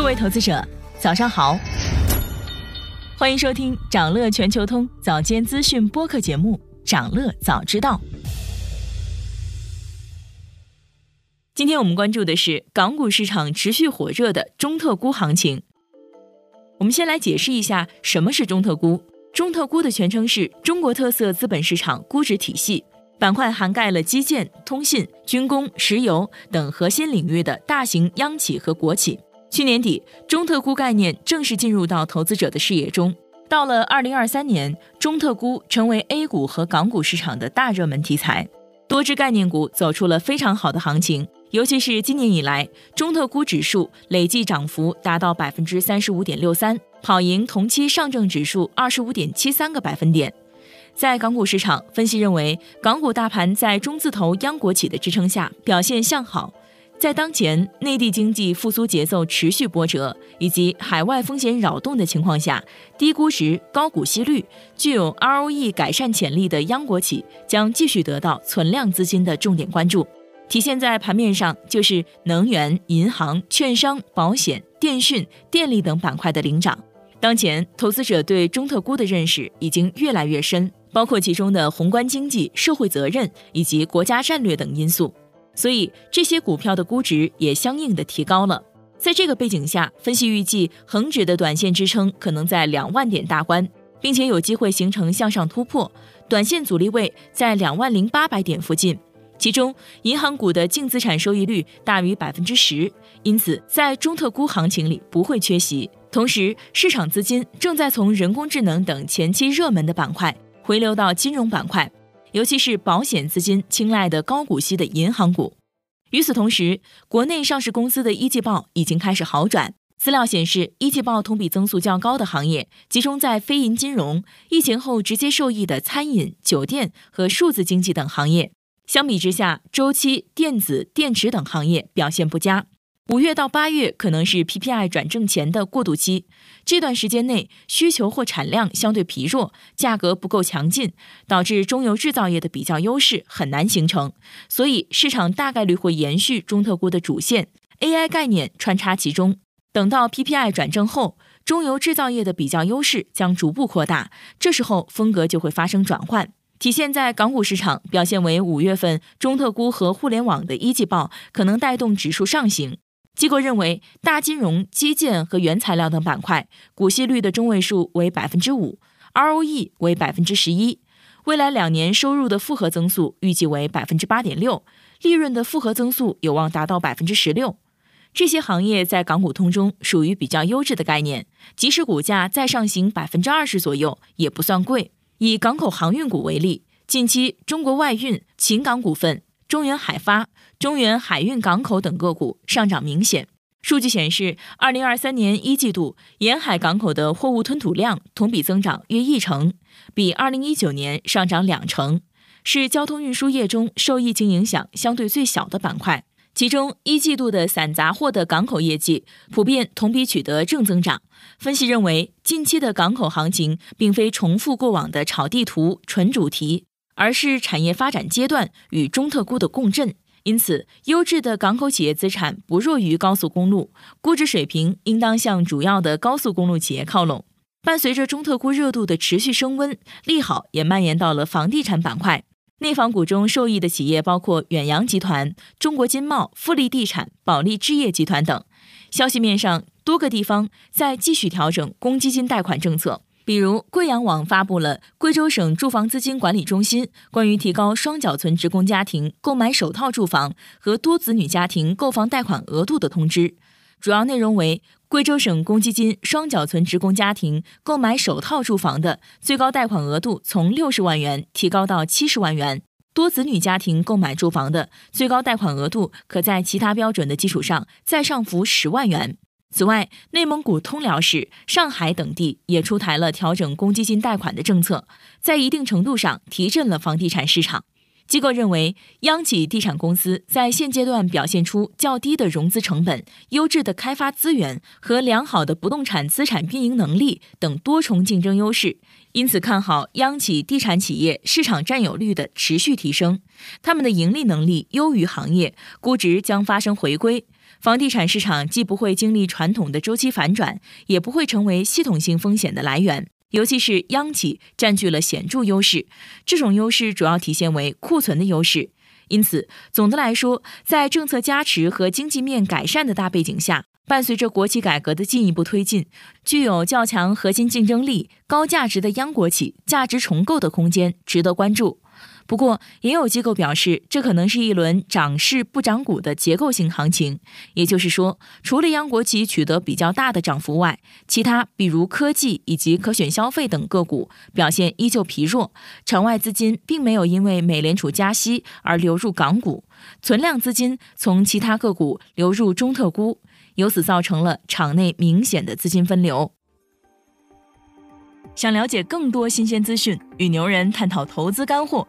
各位投资者，早上好，欢迎收听长乐全球通早间资讯播客节目《长乐早知道》。今天我们关注的是港股市场持续火热的中特估行情。我们先来解释一下什么是中特估。中特估的全称是中国特色资本市场估值体系，板块涵盖了基建、通信、军工、石油等核心领域的大型央企和国企。去年底，中特估概念正式进入到投资者的视野中。到了二零二三年，中特估成为 A 股和港股市场的大热门题材，多只概念股走出了非常好的行情。尤其是今年以来，中特估指数累计涨幅达到百分之三十五点六三，跑赢同期上证指数二十五点七三个百分点。在港股市场，分析认为，港股大盘在中字头央国企的支撑下表现向好。在当前内地经济复苏节奏持续波折以及海外风险扰动的情况下，低估值、高股息率、具有 ROE 改善潜力的央国企将继续得到存量资金的重点关注。体现在盘面上，就是能源、银行、券商、保险、电讯、电力等板块的领涨。当前，投资者对中特估的认识已经越来越深，包括其中的宏观经济、社会责任以及国家战略等因素，所以这些股票的估值也相应的提高了。在这个背景下，分析预计恒指的短线支撑可能在两万点大关，并且有机会形成向上突破，短线阻力位在两万零八百点附近。其中，银行股的净资产收益率大于百分之十，因此在中特估行情里不会缺席。同时，市场资金正在从人工智能等前期热门的板块回流到金融板块，尤其是保险资金青睐的高股息的银行股。与此同时，国内上市公司的一季报已经开始好转。资料显示，一季报同比增速较高的行业集中在非银金融、疫情后直接受益的餐饮、酒店和数字经济等行业。相比之下，周期、电子、电池等行业表现不佳。五月到八月可能是 PPI 转正前的过渡期，这段时间内需求或产量相对疲弱，价格不够强劲，导致中游制造业的比较优势很难形成。所以市场大概率会延续中特估的主线，AI 概念穿插其中。等到 PPI 转正后，中游制造业的比较优势将逐步扩大，这时候风格就会发生转换。体现在港股市场表现为五月份中特估和互联网的一季报可能带动指数上行。机构认为，大金融、基建和原材料等板块股息率的中位数为百分之五，ROE 为百分之十一，未来两年收入的复合增速预计为百分之八点六，利润的复合增速有望达到百分之十六。这些行业在港股通中属于比较优质的概念，即使股价再上行百分之二十左右，也不算贵。以港口航运股为例，近期中国外运、秦港股份、中原海发、中原海运港口等个股上涨明显。数据显示，二零二三年一季度沿海港口的货物吞吐量同比增长约一成，比二零一九年上涨两成，是交通运输业中受疫情影响相对最小的板块。其中一季度的散杂货的港口业绩普遍同比取得正增长。分析认为，近期的港口行情并非重复过往的炒地图、纯主题，而是产业发展阶段与中特估的共振。因此，优质的港口企业资产不弱于高速公路，估值水平应当向主要的高速公路企业靠拢。伴随着中特估热度的持续升温，利好也蔓延到了房地产板块。内房股中受益的企业包括远洋集团、中国金茂、富力地产、保利置业集团等。消息面上，多个地方在继续调整公积金贷款政策，比如贵阳网发布了贵州省住房资金管理中心关于提高双缴存职工家庭购买首套住房和多子女家庭购房贷款额度的通知，主要内容为。贵州省公积金双缴存职工家庭购买首套住房的最高贷款额度从六十万元提高到七十万元；多子女家庭购买住房的最高贷款额度可在其他标准的基础上再上浮十万元。此外，内蒙古通辽市、上海等地也出台了调整公积金贷款的政策，在一定程度上提振了房地产市场。机构认为，央企地产公司在现阶段表现出较低的融资成本、优质的开发资源和良好的不动产资产运营能力等多重竞争优势，因此看好央企地产企业市场占有率的持续提升。他们的盈利能力优于行业，估值将发生回归。房地产市场既不会经历传统的周期反转，也不会成为系统性风险的来源。尤其是央企占据了显著优势，这种优势主要体现为库存的优势。因此，总的来说，在政策加持和经济面改善的大背景下，伴随着国企改革的进一步推进，具有较强核心竞争力、高价值的央国企价值重构的空间，值得关注。不过，也有机构表示，这可能是一轮涨势不涨股的结构性行情。也就是说，除了央国企取得比较大的涨幅外，其他比如科技以及可选消费等个股表现依旧疲弱。场外资金并没有因为美联储加息而流入港股，存量资金从其他个股流入中特估，由此造成了场内明显的资金分流。想了解更多新鲜资讯，与牛人探讨投资干货。